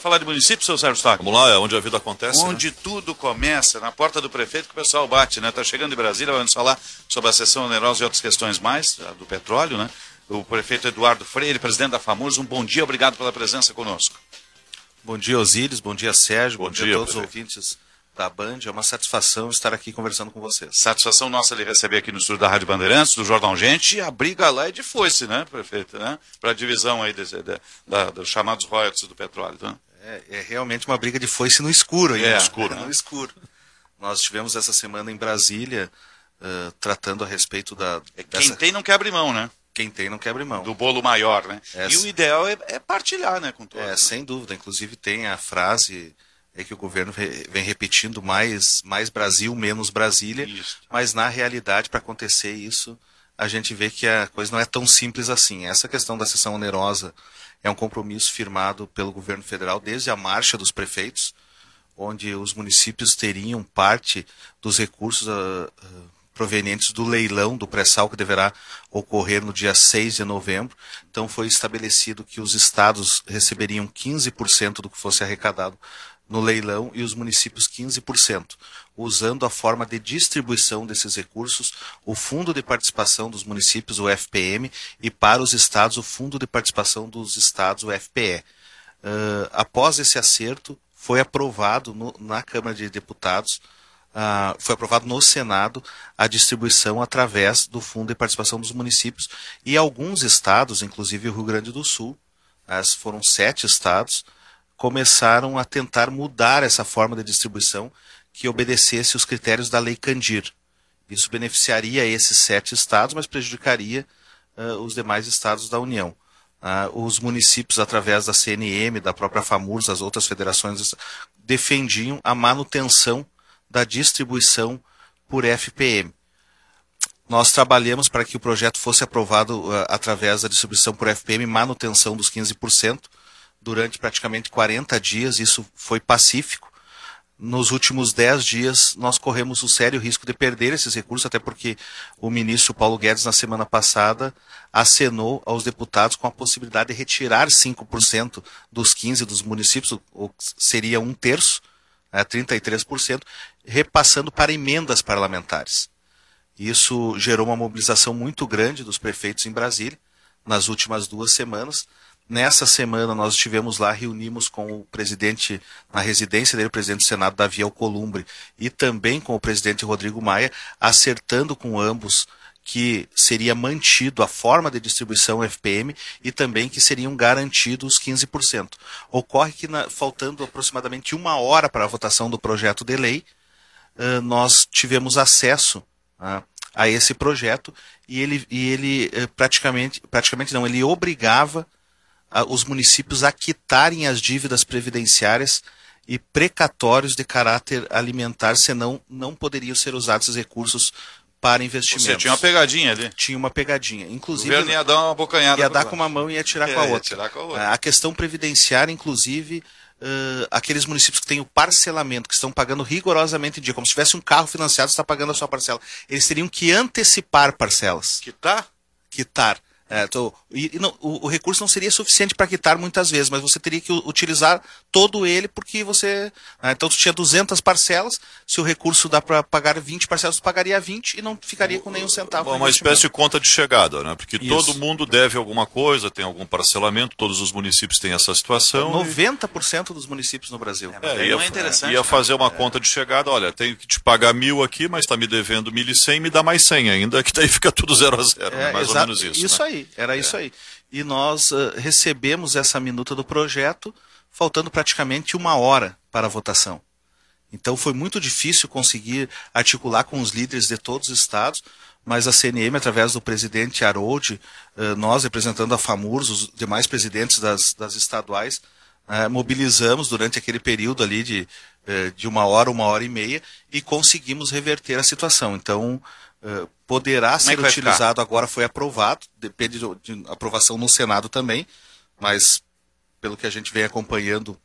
Falar de município, seu Sérgio Stack? Vamos lá, é onde a vida acontece. Onde né? tudo começa, na porta do prefeito que o pessoal bate, né? Tá chegando de Brasília, vamos falar sobre a sessão onerosa e outras questões mais, do petróleo, né? O prefeito Eduardo Freire, presidente da FAMURS, um bom dia, obrigado pela presença conosco. Bom dia, Osíris, bom dia, Sérgio, bom, bom dia, dia a todos prefeito. os ouvintes da Band. É uma satisfação estar aqui conversando com vocês. Satisfação nossa lhe receber aqui no estúdio da Rádio Bandeirantes, do Jornal Gente, e a briga lá é de foice, né, prefeito, né? Para a divisão aí dos chamados royalties do petróleo, né? É, é, realmente uma briga de foice no escuro. É, no escuro, no né? escuro. Nós estivemos essa semana em Brasília uh, tratando a respeito da. É, dessa... Quem tem não quebra mão, né? Quem tem não quebra mão. Do bolo maior, né? Essa... E o ideal é, é, partilhar, né, com todos. É, né? sem dúvida. Inclusive tem a frase é que o governo vem repetindo mais, mais Brasil, menos Brasília. Isso. Mas na realidade, para acontecer isso, a gente vê que a coisa não é tão simples assim. Essa questão da sessão onerosa é um compromisso firmado pelo governo federal desde a marcha dos prefeitos, onde os municípios teriam parte dos recursos uh, provenientes do leilão do pré-sal que deverá ocorrer no dia 6 de novembro. Então foi estabelecido que os estados receberiam 15% do que fosse arrecadado no leilão e os municípios 15%, usando a forma de distribuição desses recursos, o Fundo de Participação dos Municípios, o FPM, e para os estados, o Fundo de Participação dos Estados, o FPE. Uh, após esse acerto, foi aprovado no, na Câmara de Deputados, uh, foi aprovado no Senado a distribuição através do Fundo de Participação dos Municípios e alguns estados, inclusive o Rio Grande do Sul, as foram sete estados, começaram a tentar mudar essa forma de distribuição que obedecesse os critérios da Lei Candir. Isso beneficiaria esses sete estados, mas prejudicaria uh, os demais estados da União. Uh, os municípios, através da CNM, da própria FAMURS, as outras federações, defendiam a manutenção da distribuição por FPM. Nós trabalhamos para que o projeto fosse aprovado uh, através da distribuição por FPM, manutenção dos 15%, durante praticamente 40 dias, isso foi pacífico. Nos últimos 10 dias, nós corremos o sério risco de perder esses recursos, até porque o ministro Paulo Guedes, na semana passada, acenou aos deputados com a possibilidade de retirar 5% dos 15% dos municípios, ou seria um terço, né, 33%, repassando para emendas parlamentares. Isso gerou uma mobilização muito grande dos prefeitos em Brasília nas últimas duas semanas. Nessa semana nós estivemos lá, reunimos com o presidente, na residência dele, o presidente do Senado, Davi Alcolumbre, e também com o presidente Rodrigo Maia, acertando com ambos que seria mantido a forma de distribuição FPM e também que seriam garantidos 15%. Ocorre que, na, faltando aproximadamente uma hora para a votação do projeto de lei, uh, nós tivemos acesso a esse projeto e ele, e ele uh, praticamente, praticamente não, ele obrigava os municípios a quitarem as dívidas previdenciárias e precatórios de caráter alimentar, senão não poderiam ser usados esses recursos para investimentos. Você tinha uma pegadinha ali. Tinha uma pegadinha. Inclusive, o governo ia dar uma bocanhada. Ia dar com uma mão e ia tirar é, com a outra. Tirar com a, outra. a questão previdenciária, inclusive, uh, aqueles municípios que têm o parcelamento, que estão pagando rigorosamente em dia, como se tivesse um carro financiado, está pagando a sua parcela. Eles teriam que antecipar parcelas. Quitar? Quitar. É, tô, e, e não, o, o, recurso não seria suficiente para quitar muitas vezes, mas você teria que utilizar todo ele porque você. Né, então, tu tinha 200 parcelas, se o recurso dá para pagar 20 parcelas, tu pagaria 20 e não ficaria com nenhum centavo. Uma espécie de conta de chegada, né? Porque Isso. todo mundo deve alguma coisa, tem algum parcelamento, todos os municípios têm essa situação. 90% e... dos municípios no Brasil. É, ia, é ia fazer uma é. conta de chegada, olha, tenho que te pagar mil aqui, mas está me devendo 1.100, me dá mais 100 ainda, que daí fica tudo zero a zero, né? mais ou menos isso. Isso né? aí. Era é. isso aí. E nós uh, recebemos essa minuta do projeto, faltando praticamente uma hora para a votação. Então foi muito difícil conseguir articular com os líderes de todos os estados, mas a CNM, através do presidente Harold, uh, nós representando a FAMURS, os demais presidentes das, das estaduais, uh, mobilizamos durante aquele período ali de, de uma hora, uma hora e meia, e conseguimos reverter a situação. Então, Uh, poderá Como ser é utilizado agora, foi aprovado, depende de, de, aprovação no Senado também, mas pelo que a gente vem acompanhando.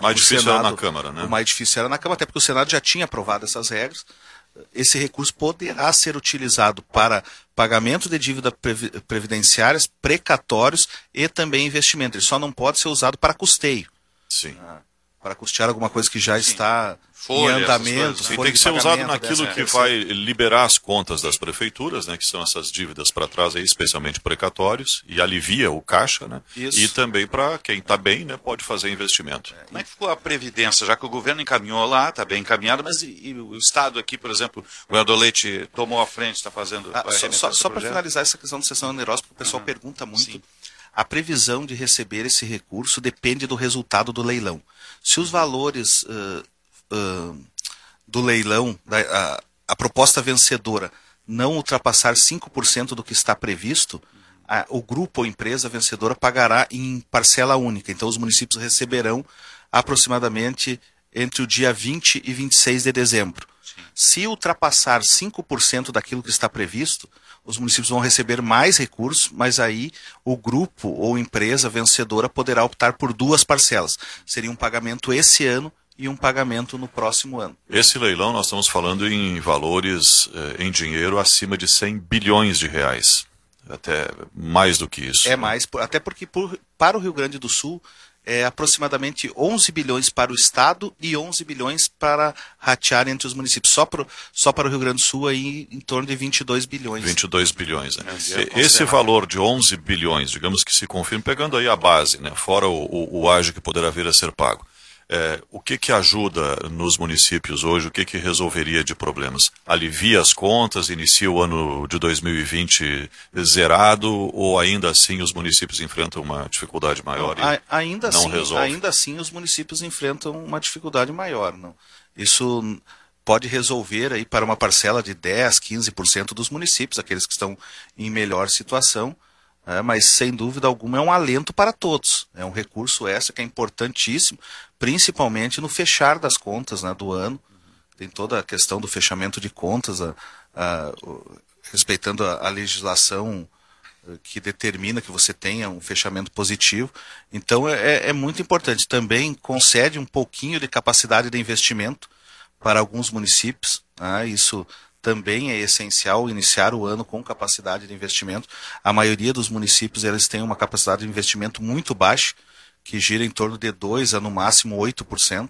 Mais difícil Senado, era na Câmara, né? O mais difícil era na Câmara, até porque o Senado já tinha aprovado essas regras. Esse recurso poderá ser utilizado para pagamento de dívida previdenciárias, precatórios e também investimento. Ele só não pode ser usado para custeio. Sim. Ah, para custear alguma coisa que já Sim. está Folha, em andamento. E tem que ser usado naquilo que vai liberar as contas das prefeituras, né, que são essas dívidas para trás, aí, especialmente precatórios, e alivia o caixa, né? Isso. E também para quem está bem, né, pode fazer investimento. É. Como é que ficou a Previdência, já que o governo encaminhou lá, está bem encaminhado, mas e, e, o Estado aqui, por exemplo, o Eduardo Leite tomou a frente, está fazendo... Ah, só só, só para finalizar essa questão de sessão onerosa, porque o pessoal uhum. pergunta muito... Sim. A previsão de receber esse recurso depende do resultado do leilão. Se os valores uh, uh, do leilão, da, a, a, proposta vencedora, não ultrapassar 5% do que está previsto, a, o grupo ou empresa vencedora pagará em parcela única. Então, os municípios receberão aproximadamente entre o dia 20 e 26 de dezembro. Sim. Se ultrapassar 5% daquilo que está previsto, os municípios vão receber mais recursos, mas aí o grupo ou empresa vencedora poderá optar por duas parcelas. Seria um pagamento esse ano e um pagamento no próximo ano. Esse leilão nós estamos falando em valores eh, em dinheiro acima de 100 bilhões de reais. Até mais do que isso. É né? mais, até porque por, para o Rio Grande do Sul é aproximadamente 11 bilhões para o Estado e 11 bilhões para ratear entre os municípios. Só, pro, só para o Rio Grande do Sul, aí, em torno de 22 bilhões. 22 bilhões. Né? É, Esse valor de 11 bilhões, digamos que se confirme, pegando aí a base, né? fora o, o, o ágio que poderá vir a ser pago. É, o que, que ajuda nos municípios hoje? O que, que resolveria de problemas? Alivia as contas, inicia o ano de 2020 zerado ou ainda assim os municípios enfrentam uma dificuldade maior não, e ainda não assim, resolve? Ainda assim os municípios enfrentam uma dificuldade maior. Não? Isso pode resolver aí para uma parcela de 10, 15% dos municípios, aqueles que estão em melhor situação, é, mas sem dúvida alguma é um alento para todos. É um recurso extra que é importantíssimo, principalmente no fechar das contas né, do ano. Tem toda a questão do fechamento de contas, a, a, respeitando a, a legislação eh, que determina que você tenha um fechamento positivo. Então é, é, é muito importante. Também concede um pouquinho de capacidade de investimento para alguns municípios. Né? Isso também é essencial iniciar o ano com capacidade de investimento. A maioria dos municípios eles têm uma capacidade de investimento muito baixa, que gira em torno de 2% a no máximo 8%.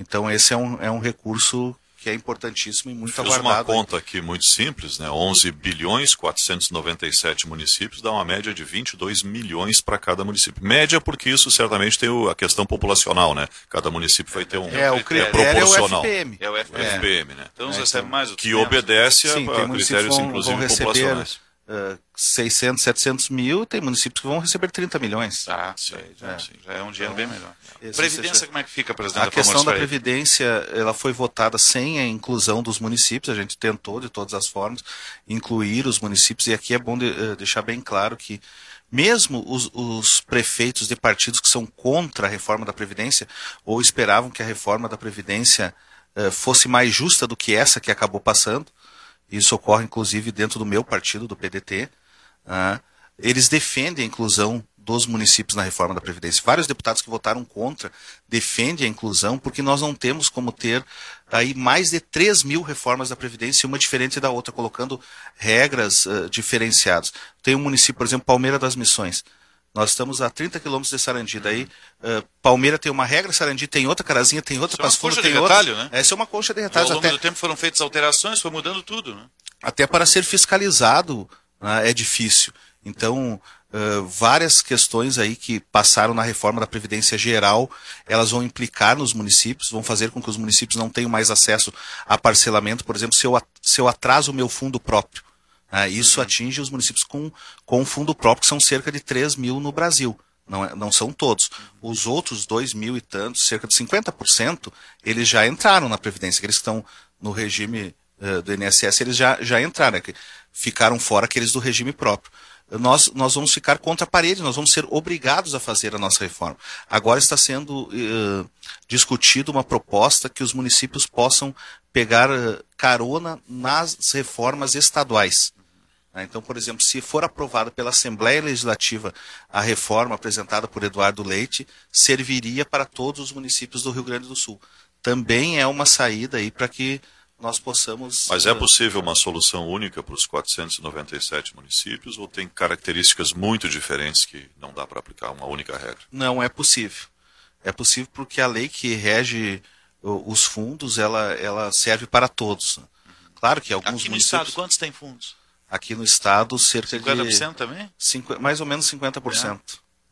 Então esse é um, é um recurso que é importantíssimo e muito Fiz aguardado. uma conta aqui muito simples, né? 11 bilhões 497 municípios dá uma média de 22 milhões para cada município. Média porque isso certamente tem a questão populacional, né? Cada município vai ter um é, o critério é proporcional. É o FPM. É o FPM, é. FPM né? Então, é, então, mais que obedece Sim, a, a critérios vão, inclusive vão receber, populacionais uh, 600, 700 mil, tem municípios que vão receber 30 milhões. Ah, sim, já, é. já é um dinheiro bem melhor. Previdência, seja, como é que fica, presidente? A questão da Previdência, ela foi votada sem a inclusão dos municípios, a gente tentou de todas as formas incluir os municípios, e aqui é bom de, uh, deixar bem claro que mesmo os, os, prefeitos de partidos que são contra a reforma da Previdência, ou esperavam que a reforma da Previdência uh, fosse mais justa do que essa que acabou passando, isso ocorre inclusive dentro do meu partido, do PDT. Ah, eles defendem a inclusão dos municípios na reforma da Previdência. Vários deputados que votaram contra defendem a inclusão porque nós não temos como ter aí mais de 3 mil reformas da Previdência, uma diferente da outra, colocando regras uh, diferenciadas. Tem um município, por exemplo, Palmeira das Missões. Nós estamos a 30 quilômetros de Sarandi. Daí, uh, Palmeira tem uma regra, Sarandi tem outra, Carazinha tem outra, Passo Fundo tem outra. Retalho, né? Essa é uma concha de retalhos. Ao longo até... do tempo foram feitas alterações, foi mudando tudo. Né? Até para ser fiscalizado né, é difícil. Então, uh, várias questões aí que passaram na reforma da Previdência Geral, elas vão implicar nos municípios, vão fazer com que os municípios não tenham mais acesso a parcelamento. Por exemplo, se eu, se eu atraso o meu fundo próprio, ah, isso atinge os municípios com, com fundo próprio, que são cerca de 3 mil no Brasil. Não, é, não são todos. Os outros 2 mil e tantos, cerca de 50%, eles já entraram na Previdência. Aqueles que estão no regime uh, do INSS, eles já, já entraram. Né? Ficaram fora aqueles do regime próprio. Nós, nós vamos ficar contra a parede, nós vamos ser obrigados a fazer a nossa reforma. Agora está sendo uh, discutido uma proposta que os municípios possam pegar uh, carona nas reformas estaduais. Né? Então, por exemplo, se for aprovada pela Assembleia Legislativa a reforma apresentada por Eduardo Leite, serviria para todos os municípios do Rio Grande do Sul. Também é uma saída aí para que nós possamos. Mas é possível uma solução única para os 497 municípios ou tem características muito diferentes que não dá para aplicar uma única regra? Não é possível. É possível porque a lei que rege os fundos, ela, ela serve para todos. Claro que alguns Aqui no municípios... estado, quantos tem fundos? Aqui no estado, cerca 50% de... 50% também? Cinqu... Mais ou menos 50%.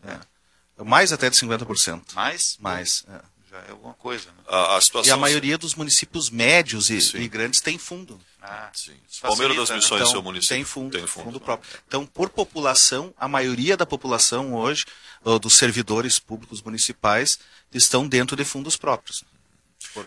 É. É. Mais até de 50%. Mais? Mais, é. Já é alguma coisa. Né? A, a situação... E a maioria dos municípios médios e, e grandes tem fundo. Ah, sim. Palmeiras das Missões, então, seu município. Tem fundo, tem fundo, fundo próprio. Então, por população, a maioria da população hoje, dos servidores públicos municipais, estão dentro de fundos próprios.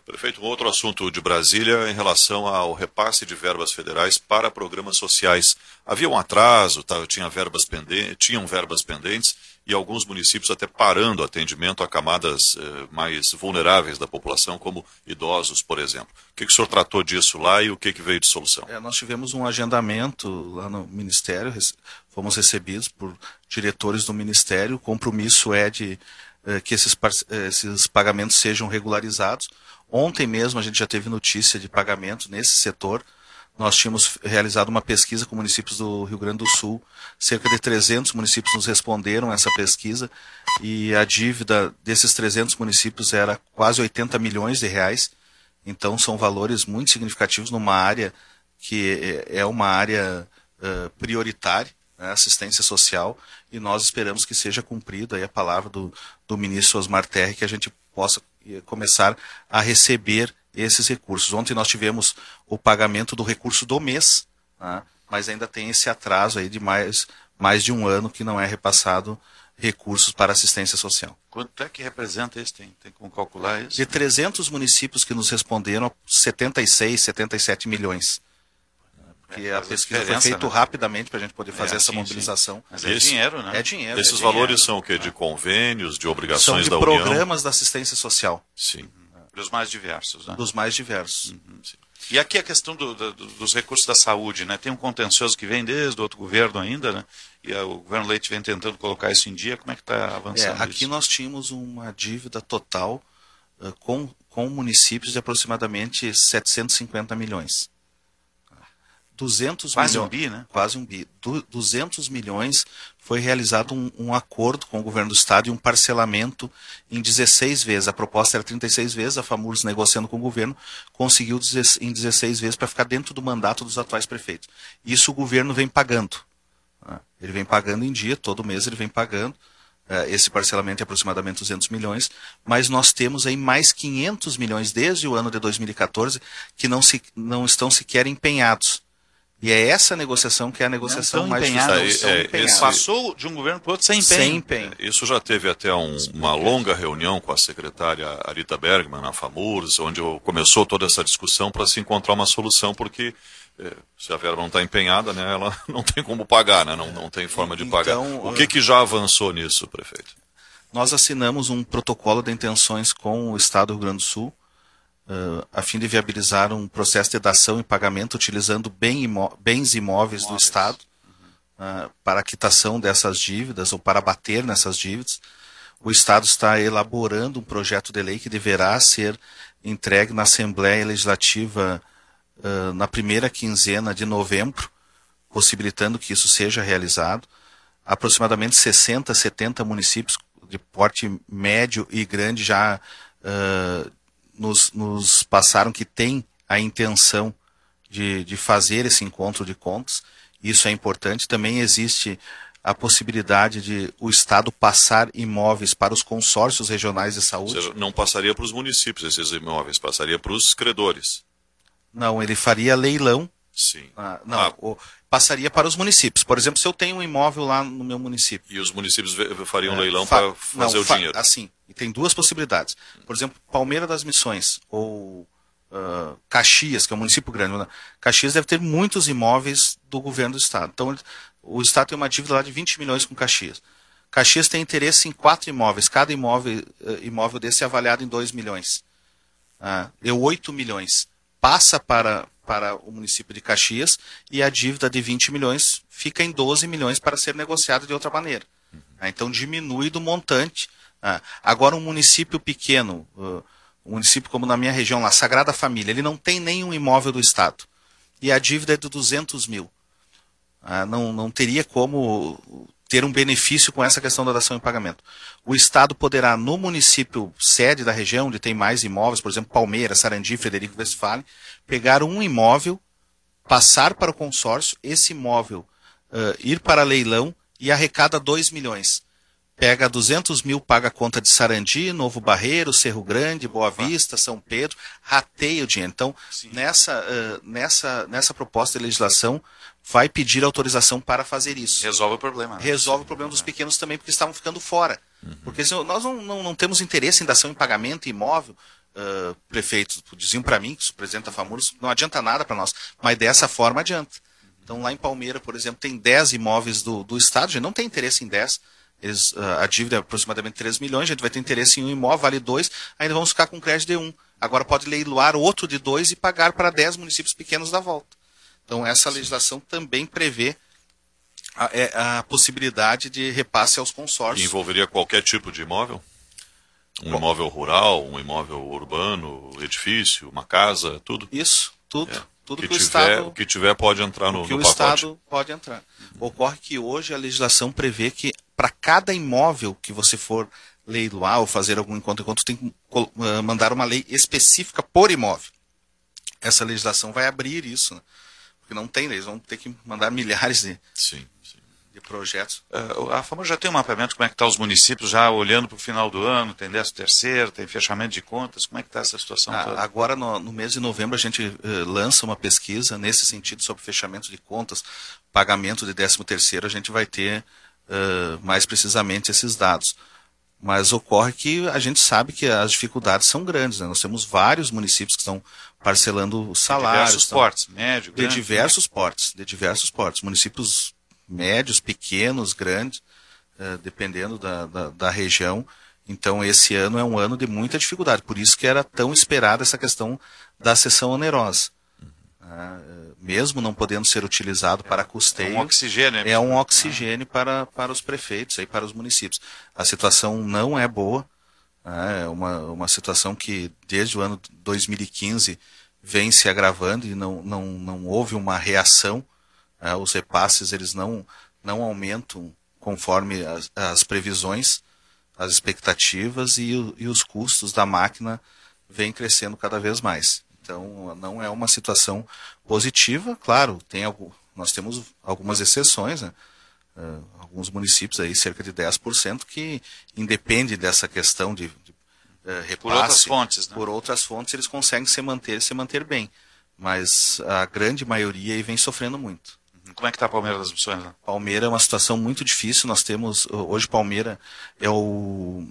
Prefeito, um outro assunto de Brasília em relação ao repasse de verbas federais para programas sociais. Havia um atraso, tá, tinha verbas pendentes, tinham verbas pendentes e alguns municípios até parando atendimento a camadas eh, mais vulneráveis da população, como idosos, por exemplo. O que, que o senhor tratou disso lá e o que, que veio de solução? É, nós tivemos um agendamento lá no Ministério, fomos recebidos por diretores do Ministério, o compromisso é de eh, que esses, esses pagamentos sejam regularizados. Ontem mesmo a gente já teve notícia de pagamento nesse setor. Nós tínhamos realizado uma pesquisa com municípios do Rio Grande do Sul. Cerca de 300 municípios nos responderam a essa pesquisa e a dívida desses 300 municípios era quase 80 milhões de reais. Então são valores muito significativos numa área que é uma área prioritária, né, assistência social, e nós esperamos que seja cumprida a palavra do, do ministro Osmar Terre, que a gente possa começar a receber esses recursos. Ontem nós tivemos o pagamento do recurso do mês, né, mas ainda tem esse atraso aí de mais, mais de um ano que não é repassado recursos para assistência social. Quanto é que representa isso? Tem, tem como calcular isso? De 300 municípios que nos responderam, 76, 77 milhões. Porque é, a pesquisa foi feita né? rapidamente para a gente poder fazer é, essa sim, mobilização. Sim. Mas é Esse, dinheiro, né? É dinheiro. Esses é valores dinheiro. são o quê? De convênios, de obrigações são de da programas União? programas da assistência social. Sim. Dos mais diversos, né? Dos mais diversos. Uhum, e aqui a questão do, do, dos recursos da saúde, né? Tem um contencioso que vem desde o outro governo ainda, né? E o governo Leite vem tentando colocar isso em dia. Como é que está avançando é, Aqui isso? nós tínhamos uma dívida total uh, com, com municípios de aproximadamente 750 milhões. 200 quase milhões, um bi, né? Quase um bi. Du, 200 milhões foi realizado um, um, acordo com o governo do estado e um parcelamento em 16 vezes. A proposta era 36 vezes, a FAMURS negociando com o governo conseguiu em 16 vezes para ficar dentro do mandato dos atuais prefeitos. Isso o governo vem pagando. Né? Ele vem pagando em dia, todo mês ele vem pagando. É, esse parcelamento é aproximadamente 200 milhões, mas nós temos aí mais 500 milhões desde o ano de 2014 que não, se, não estão sequer empenhados. E é essa negociação que é a negociação mais difícil. É, é, esse... Passou de um governo para o outro sem empenho. Sem empenho. Isso já teve até um, uma longa reunião com a secretária Arita Bergman na FAMURS, onde começou toda essa discussão para se encontrar uma solução, porque é, se a verba não está empenhada, né, ela não tem como pagar, né, não, não tem forma de pagar. Então, o que, que já avançou nisso, prefeito? Nós assinamos um protocolo de intenções com o Estado do Rio Grande do Sul, uh, a fim de viabilizar um processo de dação e pagamento utilizando bem imó bens imóveis, imóveis, do Estado uh, para a quitação dessas dívidas ou para bater nessas dívidas. O Estado está elaborando um projeto de lei que deverá ser entregue na Assembleia Legislativa uh, na primeira quinzena de novembro, possibilitando que isso seja realizado. Aproximadamente 60, 70 municípios de porte médio e grande já uh, nos, nos passaram que tem a intenção de, de fazer esse encontro de contas. Isso é importante. Também existe a possibilidade de o Estado passar imóveis para os consórcios regionais de saúde. Ou seja, não passaria para os municípios esses imóveis, passaria para os credores. Não, ele faria leilão. Sim. Ah, não, ah. O, passaria para os municípios. Por exemplo, se eu tenho um imóvel lá no meu município. E os municípios fariam é, leilão fa para fazer não, o dinheiro. Assim, e tem duas possibilidades. Por exemplo, Palmeira das Missões ou uh, Caxias, que é um município grande. Né? Caxias deve ter muitos imóveis do governo do estado. Então, o estado tem uma dívida lá de 20 milhões com Caxias. Caxias tem interesse em quatro imóveis. Cada imóvel, imóvel desse é avaliado em 2 milhões. Uh, deu 8 milhões. Passa para, para o município de Caxias e a dívida de 20 milhões fica em 12 milhões para ser negociada de outra maneira. Uhum. Então diminui do montante ah, agora, um município pequeno, um município como na minha região, lá, Sagrada Família, ele não tem nenhum imóvel do Estado. E a dívida é de 200 mil. Ah, não, não teria como ter um benefício com essa questão da dação em pagamento. O Estado poderá, no município sede da região, onde tem mais imóveis, por exemplo, Palmeiras, Sarandi, Frederico Westphalen, pegar um imóvel, passar para o consórcio, esse imóvel uh, ir para leilão e arrecada 2 milhões. Pega 200 mil, paga a conta de Sarandi, Novo Barreiro, Cerro Grande, Boa Vista, São Pedro, rateia o dinheiro. Então, nessa, uh, nessa, nessa proposta de legislação, vai pedir autorização para fazer isso. Resolve o problema. Né? Resolve o problema dos pequenos também, porque estavam ficando fora. Uhum. Porque nós não, não, não, temos interesse em dação em pagamento imóvel. Uh, prefeitos diziam para mim, que o presidente da FAMURS, não adianta nada para nós, mas dessa forma adianta. Então, lá em Palmeira, por exemplo, tem 10 imóveis do, do Estado, a gente não tem interesse em 10, eles, a dívida é aproximadamente 3 milhões, a gente vai ter interesse em um imóvel, vale 2, ainda vamos ficar com crédito de 1. Um. Agora pode leiloar outro de 2 e pagar para 10 municípios pequenos da volta. Então, essa legislação também prevê a, é, a, possibilidade de repasse aos consórcios. E envolveria qualquer tipo de imóvel? Um Bom, imóvel rural, um imóvel urbano, edifício, uma casa, tudo? Isso, tudo. É. Tudo que, que, o tiver, Estado, que tiver pode entrar no, que no o Estado pode entrar. Ocorre que hoje a legislação prevê que para cada imóvel que você for leiloar ou fazer algum encontro encontro, tem que eh, mandar uma lei específica por imóvel. Essa legislação vai abrir isso, né? Porque não tem, eles vão ter que mandar milhares de, sim, sim de projetos. Uh, a FAMA já tem um mapeamento como é que está os municípios, já olhando para o final do ano, tem décimo terceiro, tem fechamento de contas, como é que está essa situação ah, toda? Agora, no, no, mês de novembro, a gente uh, lança uma pesquisa nesse sentido sobre fechamento de contas, pagamento de décimo terceiro, a gente vai ter uh, mais precisamente esses dados. Mas ocorre que a gente sabe que as dificuldades são grandes. Né? Nós temos vários municípios que estão parcelando salários. De diversos estão, portes, médio, grande. De diversos portes, de diversos portes. Municípios médios, pequenos, grandes, uh, dependendo da, da, da, região. Então, esse ano é um ano de muita dificuldade. Por isso que era tão esperada essa questão da sessão onerosa. Uh, mesmo não podendo ser utilizado para custeio. É um oxigênio. É um oxigênio para, para os prefeitos e para os municípios. A situação não é boa. É uma, uma situação que, desde o ano 2015, vem se agravando e não, não, não houve uma reação é, os repasses eles não, não aumentam conforme as, as previsões, as expectativas e, e, os custos da máquina vêm crescendo cada vez mais. Então, não é uma situação positiva. Claro, tem algo, nós temos algumas exceções, né? Uh, alguns municípios aí, cerca de 10%, que independe dessa questão de, de uh, repasse. Por outras fontes, né? Por outras fontes, eles conseguem se manter se manter bem. Mas a grande maioria aí vem sofrendo muito. Como é que está a Palmeira das Missões? Né? Palmeira é uma situação muito difícil. Nós temos, hoje Palmeira é o,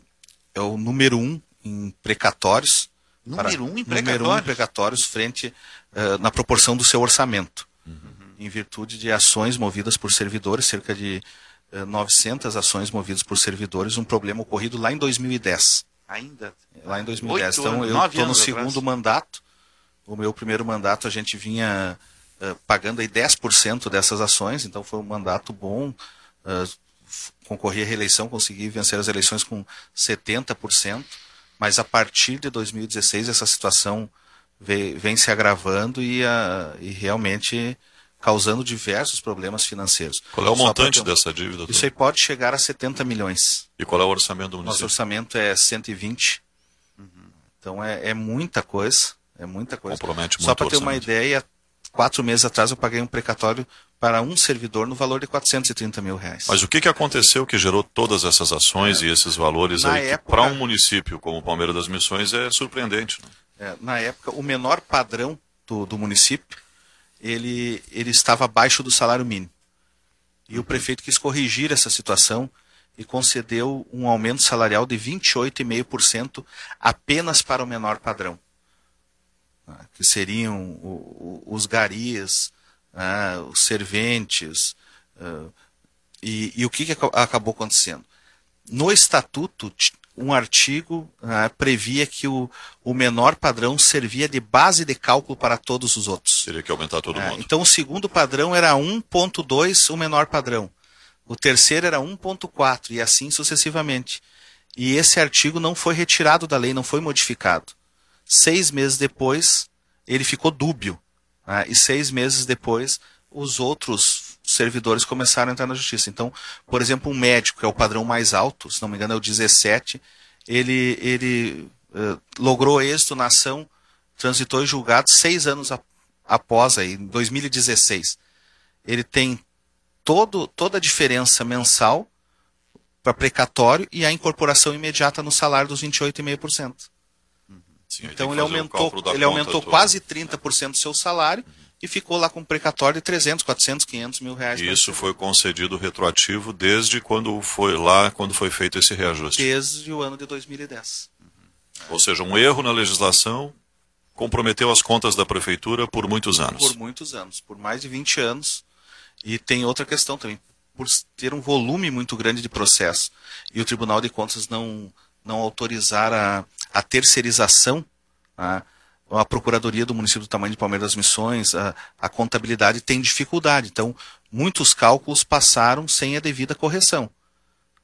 é o número um em precatórios. Número um em precatórios? Número um em precatórios frente uh, na proporção do seu orçamento. Em virtude de ações movidas por servidores, cerca de uh, 900 ações movidas por servidores, um problema ocorrido lá em 2010. Ainda? Lá em 2010. Oito então eu estou no segundo atrás. mandato. O meu primeiro mandato a gente vinha uh, pagando aí 10% dessas ações, então foi um mandato bom. Uh, concorri à reeleição, consegui vencer as eleições com 70%, mas a partir de 2016 essa situação vem, vem se agravando e, uh, e, realmente causando diversos problemas financeiros. Qual é o Só montante dessa dívida? Isso aí pode chegar a 70 milhões. E qual é o orçamento do município? Nosso orçamento é 120. Uhum. Então é, é, muita coisa. É muita coisa. Compromete muito Só para ter uma ideia, quatro meses atrás eu paguei um precatório para um servidor no valor de 430 mil reais. Mas o que, que aconteceu que gerou todas essas ações é. e esses valores na aí, época, para um município como Palmeiras das Missões é surpreendente? Né? É, na época, o menor padrão do, do município, ele, ele estava abaixo do salário mínimo. E uhum. o prefeito quis corrigir essa situação e concedeu um aumento salarial de 28,5% apenas para o menor padrão. Né, que seriam os garias, né, os serventes. Uh, e, e, o que acabou acontecendo? No estatuto, um artigo uh, previa que o, o menor padrão servia de base de cálculo para todos os outros. Teria que aumentar todo uh, mundo. Então, o segundo padrão era 1,2 o menor padrão. O terceiro era 1,4 e assim sucessivamente. E esse artigo não foi retirado da lei, não foi modificado. Seis meses depois, ele ficou dúbio. Né? E seis meses depois, os outros servidores começaram a entrar na justiça. Então, por exemplo, um médico, que é o padrão mais alto, se não me engano é o 17, ele, ele uh, logrou êxito na ação, transitou em julgado seis anos a, após, aí, em 2016. Ele tem todo, toda a diferença mensal para precatório e a incorporação imediata no salário dos 28,5%. Uhum. então ele aumentou, ele aumentou quase 30% do seu salário uhum. E ficou lá com um precatório de 300, 400, 500 mil reais. Isso foi concedido retroativo desde quando foi lá, quando foi feito esse reajuste? Desde o ano de 2010. Uhum. Ou seja, um erro na legislação comprometeu as contas da prefeitura por muitos anos. Por muitos anos, por mais de 20 anos. E tem outra questão também, por ter um volume muito grande de processo e o Tribunal de Contas não, não autorizar a, a terceirização, a, a Procuradoria do município do tamanho de Palmeiras das Missões, a, a contabilidade tem dificuldade. Então, muitos cálculos passaram sem a devida correção.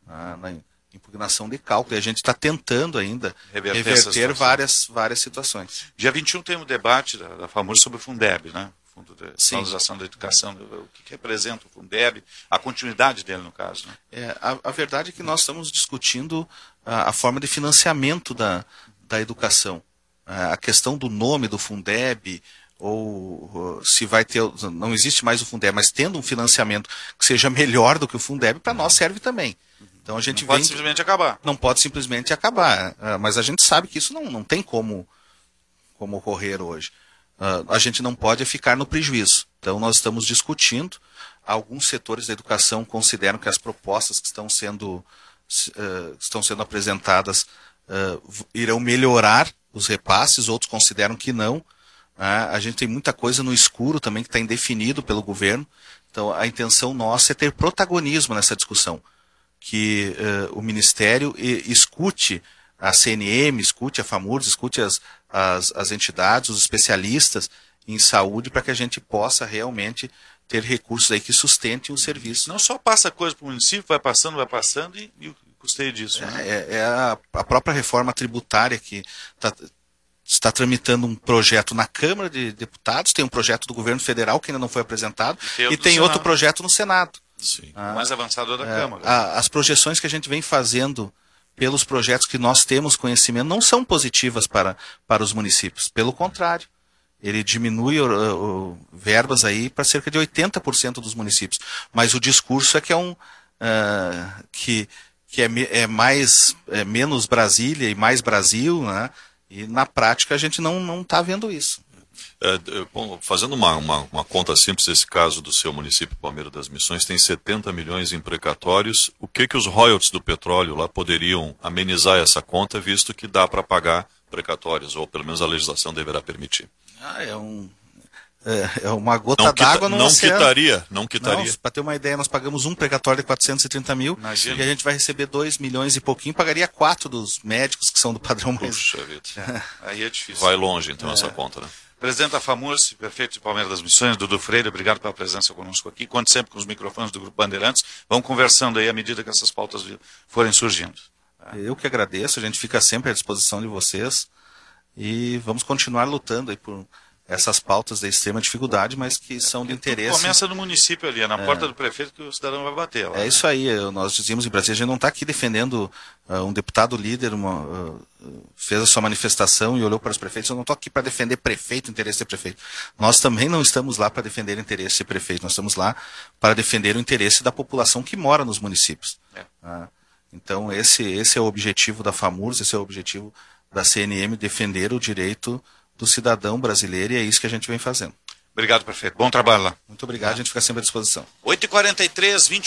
na impugnação de cálculo. E a gente está tentando ainda reverter, reverter várias, várias situações. Dia 21 tem um debate da, da famosa sobre o Fundeb, né? Fundo de Valorização da Educação, o que, que, representa o Fundeb, a continuidade dele, no caso. Né? É, a, a, verdade é que nós estamos discutindo a, a forma de financiamento da, da educação. A, questão do nome do Fundeb, ou se vai ter, não existe mais o Fundeb, mas tendo um financiamento que seja melhor do que o Fundeb, para nós serve também. Então a gente não pode simplesmente acabar. Não pode simplesmente acabar, é, mas a gente sabe que isso não, não tem como, como ocorrer hoje. Uh, a gente não pode ficar no prejuízo. Então, nós estamos discutindo. Alguns setores da educação consideram que as propostas que estão sendo, uh, estão sendo apresentadas irão melhorar os repasses, outros consideram que não. Né? a gente tem muita coisa no escuro também que está indefinido pelo governo. Então, a intenção nossa é ter protagonismo nessa discussão. Que o Ministério escute a CNM, escute a FAMURS, escute as, as, as entidades, os especialistas em saúde, para que a gente possa realmente ter recursos aí que sustentem o serviço. Não só passa coisa para o município, vai passando, vai passando e, e custeio disso. É, né? é, é a, a, própria reforma tributária que tá, está tramitando um projeto na Câmara de Deputados, tem um projeto do governo federal que ainda não foi apresentado, e tem, e tem outro projeto no Senado. Sim. Ah, mais avançado da é, Câmara. A, as projeções que a gente vem fazendo pelos projetos que nós temos conhecimento, não são positivas para, para os municípios. Pelo contrário, ele diminui uh, uh, verbas aí para cerca de 80% dos municípios. Mas o discurso é que é um uh, que, que é, é mais é menos Brasília e mais Brasil, né? E na prática a gente não não está vendo isso. É, bom, fazendo uma, uma, uma, conta simples, esse caso do seu município, Palmeiras das Missões, tem 70 milhões em precatórios. O que, que os royalties do petróleo lá poderiam amenizar essa conta, visto que dá para pagar precatórios, ou pelo menos a legislação deverá permitir? Ah, é um. É, é uma gota d'água no Não oceano. quitaria, não quitaria. Para ter uma ideia, nós pagamos um precatório de 430 mil Imagina. e a gente vai receber 2 milhões e pouquinho, pagaria quatro dos médicos que são do padrão mais. Puxa vida. Aí é difícil. Vai longe então é. essa conta, né? Presidente da FAMURS, prefeito de Palmeiras das Missões, Dudu Freire, obrigado pela presença conosco aqui. Conte sempre com os microfones do Grupo Bandeirantes. Vamos conversando aí à medida que essas pautas forem surgindo. Eu que agradeço, a gente fica sempre à disposição de vocês e vamos continuar lutando aí por essas pautas de extrema dificuldade, mas que são de interesse. Começa no município ali, na é. porta do prefeito que o cidadão vai bater. Lá, é né? isso aí, nós dizíamos em Brasília, a gente não está aqui defendendo uh, um deputado líder, uma, uh, fez a sua manifestação e olhou para os prefeitos, eu não estou aqui para defender prefeito, interesse de prefeito. Nós também não estamos lá para defender interesse de prefeito, nós estamos lá para defender o interesse da população que mora nos municípios. É. Uh, então esse, esse é o objetivo da FAMURS, esse é o objetivo da CNM, defender o direito do cidadão brasileiro e é isso que a gente vem fazendo. Obrigado, prefeito. Bom trabalho lá. Muito obrigado, a gente fica sempre à disposição. 8h43, 20